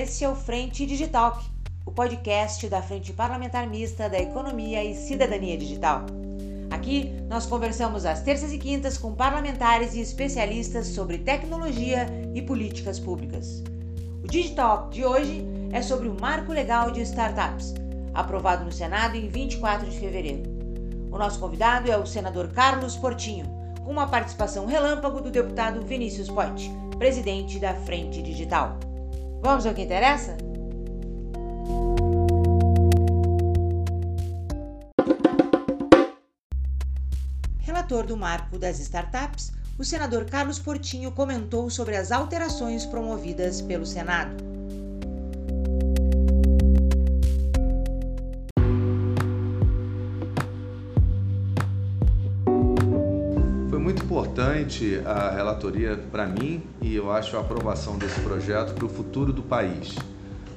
esse é o Frente Digital, o podcast da Frente Parlamentar Mista da Economia e Cidadania Digital. Aqui nós conversamos às terças e quintas com parlamentares e especialistas sobre tecnologia e políticas públicas. O Digital de hoje é sobre o Marco Legal de Startups, aprovado no Senado em 24 de fevereiro. O nosso convidado é o senador Carlos Portinho, com uma participação relâmpago do deputado Vinícius Poit, presidente da Frente Digital. Vamos ao que interessa? Relator do Marco das Startups, o senador Carlos Portinho comentou sobre as alterações promovidas pelo Senado. Importante a relatoria para mim e eu acho a aprovação desse projeto para o futuro do país,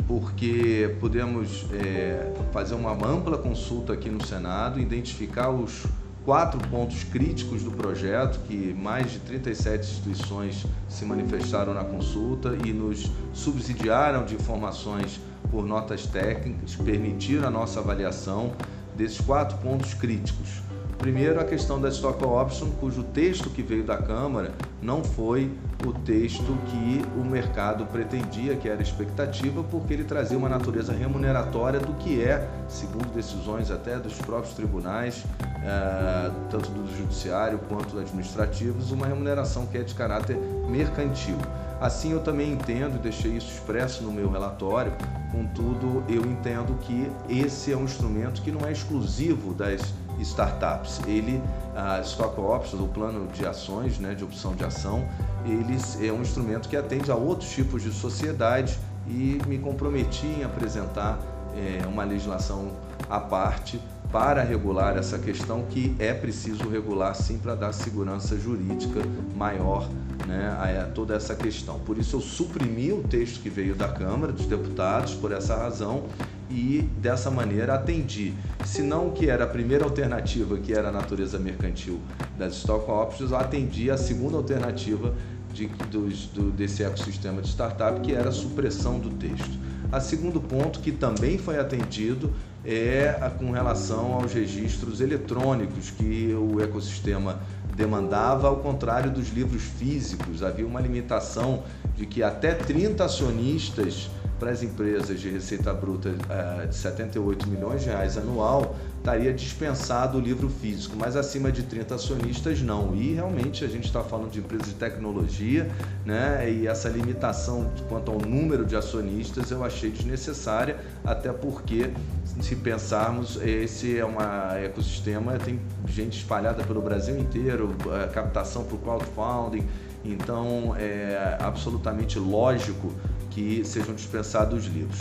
porque podemos é, fazer uma ampla consulta aqui no Senado, identificar os quatro pontos críticos do projeto, que mais de 37 instituições se manifestaram na consulta e nos subsidiaram de informações por notas técnicas, permitiram a nossa avaliação desses quatro pontos críticos. Primeiro, a questão da stock option, cujo texto que veio da Câmara não foi o texto que o mercado pretendia, que era expectativa, porque ele trazia uma natureza remuneratória do que é, segundo decisões até dos próprios tribunais, eh, tanto do judiciário quanto administrativos, uma remuneração que é de caráter mercantil. Assim, eu também entendo, e deixei isso expresso no meu relatório, contudo, eu entendo que esse é um instrumento que não é exclusivo das startups. Ele, a Stock Options, o plano de ações, né, de opção de ação, ele é um instrumento que atende a outros tipos de sociedade e me comprometi em apresentar é, uma legislação à parte para regular essa questão que é preciso regular sim para dar segurança jurídica maior né, a toda essa questão. Por isso eu suprimi o texto que veio da Câmara dos Deputados por essa razão e dessa maneira atendi, se não que era a primeira alternativa, que era a natureza mercantil das stock options, atendi a segunda alternativa de, dos, do, desse ecossistema de startup, que era a supressão do texto. A segundo ponto, que também foi atendido, é com relação aos registros eletrônicos que o ecossistema demandava, ao contrário dos livros físicos. Havia uma limitação de que até 30 acionistas para as empresas de receita bruta uh, de 78 milhões de reais anual, estaria dispensado o livro físico, mas acima de 30 acionistas não. E realmente a gente está falando de empresas de tecnologia, né? E essa limitação quanto ao número de acionistas eu achei desnecessária, até porque se pensarmos, esse é um ecossistema, tem gente espalhada pelo Brasil inteiro, captação para o crowdfunding, então é absolutamente lógico que sejam dispensados os livros.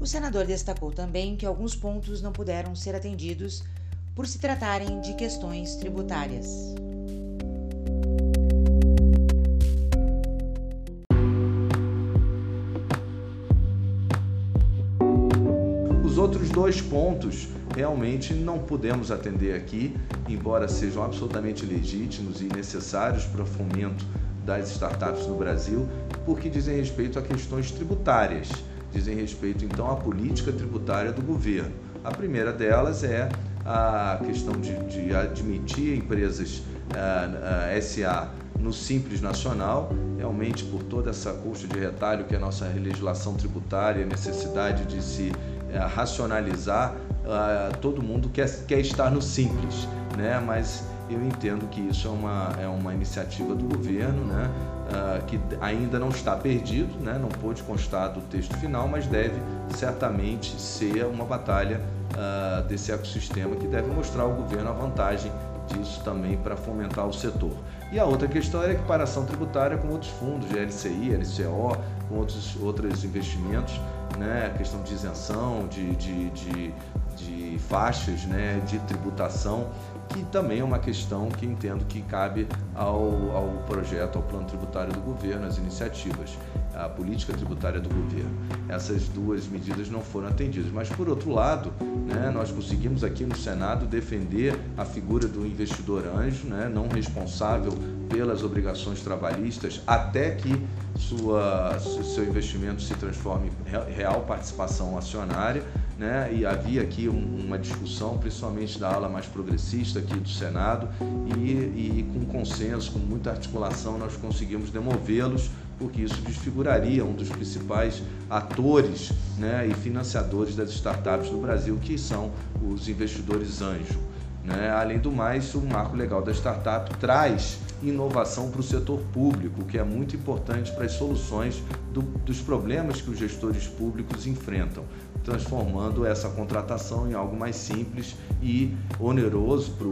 O senador destacou também que alguns pontos não puderam ser atendidos por se tratarem de questões tributárias. Os outros dois pontos realmente não podemos atender aqui, embora sejam absolutamente legítimos e necessários para o fomento das startups no Brasil, porque dizem respeito a questões tributárias, dizem respeito então à política tributária do governo. A primeira delas é a questão de, de admitir empresas uh, uh, eh, SA no Simples Nacional, realmente por toda essa custa de retalho que é a nossa legislação tributária, a necessidade de se uh, racionalizar, todo mundo quer, quer estar no Simples, né? mas eu entendo que isso é uma, é uma iniciativa do governo, né, uh, que ainda não está perdido, né, não pôde constar do texto final, mas deve certamente ser uma batalha uh, desse ecossistema que deve mostrar ao governo a vantagem disso também para fomentar o setor. E a outra questão é a equiparação tributária com outros fundos, LCI, LCO, com outros, outros investimentos, né, a questão de isenção, de, de, de, de faixas né, de tributação que também é uma questão que entendo que cabe ao, ao projeto, ao plano tributário do governo, às iniciativas. a política tributária do governo. Essas duas medidas não foram atendidas. Mas, por outro lado, né, nós conseguimos aqui no Senado defender a figura do investidor anjo, né, não responsável pelas obrigações trabalhistas, até que sua, seu investimento se transforme em real participação acionária. Né? E havia aqui um, uma discussão, principalmente da ala mais progressista aqui do Senado, e, e com consenso, com muita articulação, nós conseguimos demovê-los porque isso desfiguraria um dos principais atores né, e financiadores das startups no Brasil, que são os investidores anjo. Né? Além do mais, o marco legal da startup traz inovação para o setor público, que é muito importante para as soluções do, dos problemas que os gestores públicos enfrentam, transformando essa contratação em algo mais simples e oneroso para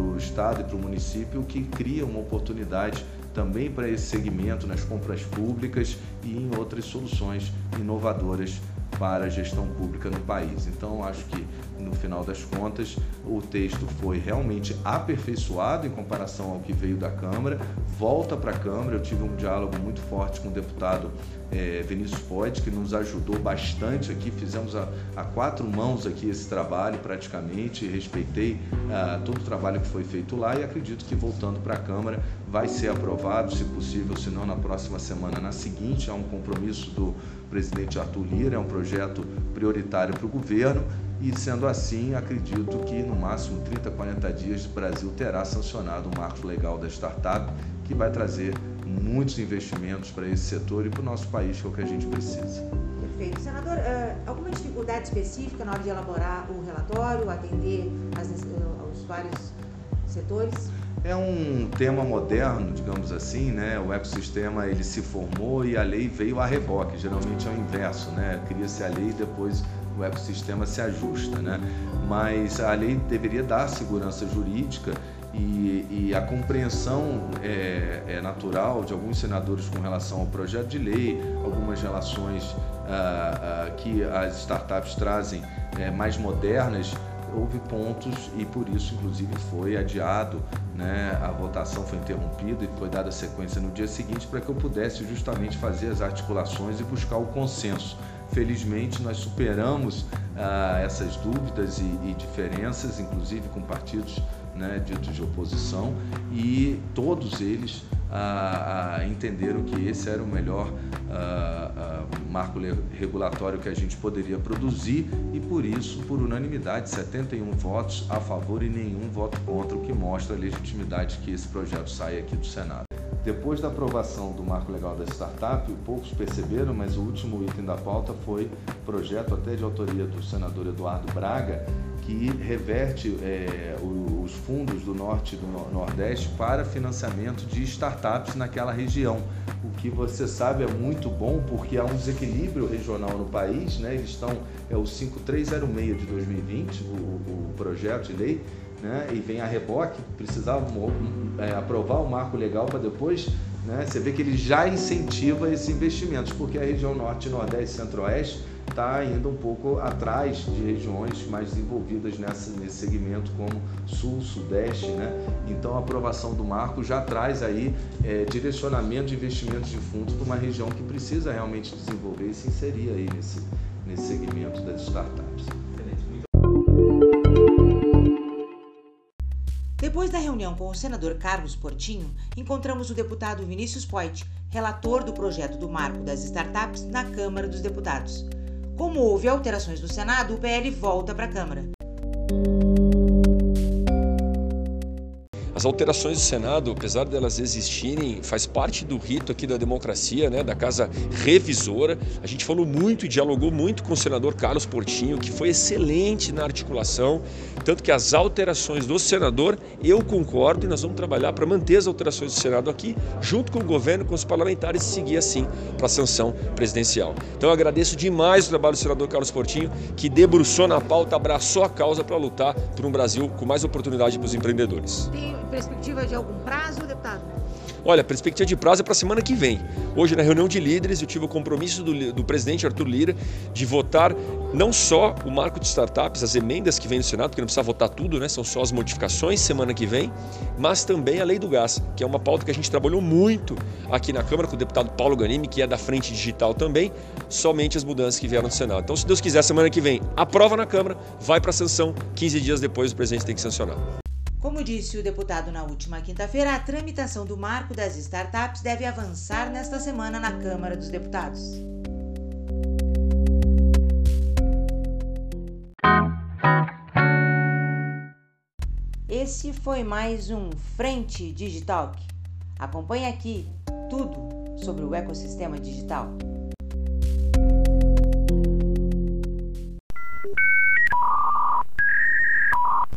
o Estado e para o município, que cria uma oportunidade também para esse segmento nas compras públicas e em outras soluções inovadoras para a gestão pública no país. Então, acho que no final das contas, o texto foi realmente aperfeiçoado em comparação ao que veio da Câmara, volta para a Câmara. Eu tive um diálogo muito forte com o deputado é, Vinícius Poit, que nos ajudou bastante aqui. Fizemos a, a, quatro mãos aqui esse trabalho, praticamente. Respeitei ah, todo o trabalho que foi feito lá e acredito que voltando para a Câmara vai ser aprovado, se possível, se não na próxima semana, na seguinte. Há um compromisso do presidente Arthur Lira, é um projeto prioritário para o governo e, sendo assim, acredito que no máximo 30, 40 dias o Brasil terá sancionado o marco legal da startup, que vai trazer muitos investimentos para esse setor e para o nosso país, que é o que a gente precisa. Perfeito. Senador, eh, alguma dificuldade específica na hora de elaborar o relatório, atender aos vários setores? É um tema moderno, digamos assim, né? O ecossistema ele se formou e a lei veio a reboque. Geralmente é o inverso, né? Cria-se a lei e depois o ecossistema se ajusta, né? Mas a lei deveria dar segurança jurídica e, e a compreensão é, é, natural de alguns senadores com relação ao projeto de lei, algumas relações ah, ah, que as startups trazem é, mais modernas houve pontos e por isso, inclusive, foi adiado, né? a votação foi interrompida e foi dada sequência no dia seguinte para que eu pudesse justamente fazer as articulações e buscar o consenso. Felizmente, nós superamos ah, essas dúvidas e, e diferenças, inclusive com partidos né, ditos de oposição, e todos eles ah, ah, entenderam que esse era o melhor ah, ah marco regulatório que a gente poderia produzir e por isso, por unanimidade, 71 votos a favor e nenhum voto contra, o que mostra a legitimidade que esse projeto sai aqui do Senado. Depois da aprovação do marco legal da startup, poucos perceberam, mas o último item da pauta foi projeto até de autoria do senador Eduardo Braga, que reverte é, os fundos do norte e do nordeste para financiamento de startups naquela região. O que você sabe é muito bom porque há um desequilíbrio regional no país, né? Eles estão, é o 5306 de 2020, o, o projeto de lei, né? E vem a reboque, precisava é, aprovar o marco legal para depois né? Você vê que ele já incentiva esses investimentos, porque a região norte, nordeste centro-oeste está ainda um pouco atrás de regiões mais desenvolvidas nessa, nesse segmento, como sul, sudeste. Né? Então, a aprovação do marco já traz aí é, direcionamento de investimentos de fundos para uma região que precisa realmente desenvolver e se inserir aí nesse, nesse segmento das startups. Da reunião com o senador Carlos Portinho, encontramos o deputado Vinícius Poit, relator do projeto do Marco das Startups na Câmara dos Deputados. Como houve alterações no Senado, o PL volta para a Câmara. As alterações do Senado, apesar delas existirem, faz parte do rito aqui da democracia, né, da casa revisora. A gente falou muito e dialogou muito com o senador Carlos Portinho, que foi excelente na articulação, tanto que as alterações do senador, eu concordo e nós vamos trabalhar para manter as alterações do Senado aqui, junto com o governo, com os parlamentares, e seguir assim para a sanção presidencial. Então eu agradeço demais o trabalho do senador Carlos Portinho, que debruçou na pauta, abraçou a causa para lutar por um Brasil com mais oportunidade para os empreendedores. Perspectiva de algum prazo, deputado? Olha, a perspectiva de prazo é para a semana que vem. Hoje, na reunião de líderes, eu tive o compromisso do, do, presidente Arthur Lira de votar não só o marco de startups, as emendas que vem no Senado, porque não precisa votar tudo, né? são só as modificações semana que vem, mas também a lei do gás, que é uma pauta que a gente trabalhou muito aqui na Câmara com o deputado Paulo Ganimi, que é da Frente Digital também, somente as mudanças que vieram do Senado. Então, se Deus quiser, semana que vem, aprova na Câmara, vai para a sanção, 15 dias depois o presidente tem que sancionar. Como disse o deputado na última quinta-feira, a tramitação do marco das startups deve avançar nesta semana na Câmara dos Deputados. Esse foi mais um Frente Digital. Acompanhe aqui tudo sobre o ecossistema digital.